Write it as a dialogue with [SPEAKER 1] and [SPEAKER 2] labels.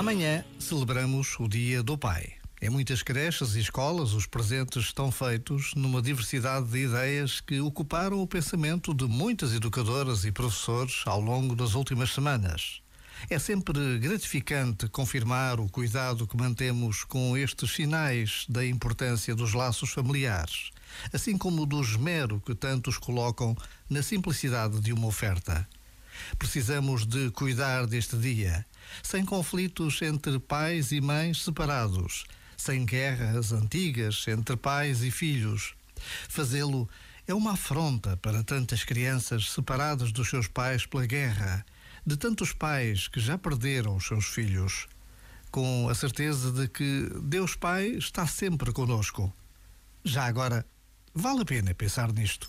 [SPEAKER 1] Amanhã celebramos o Dia do Pai. Em muitas creches e escolas, os presentes estão feitos numa diversidade de ideias que ocuparam o pensamento de muitas educadoras e professores ao longo das últimas semanas. É sempre gratificante confirmar o cuidado que mantemos com estes sinais da importância dos laços familiares, assim como do esmero que tantos colocam na simplicidade de uma oferta. Precisamos de cuidar deste dia, sem conflitos entre pais e mães separados, sem guerras antigas entre pais e filhos. Fazê-lo é uma afronta para tantas crianças separadas dos seus pais pela guerra, de tantos pais que já perderam os seus filhos, com a certeza de que Deus Pai está sempre conosco. Já agora, vale a pena pensar nisto.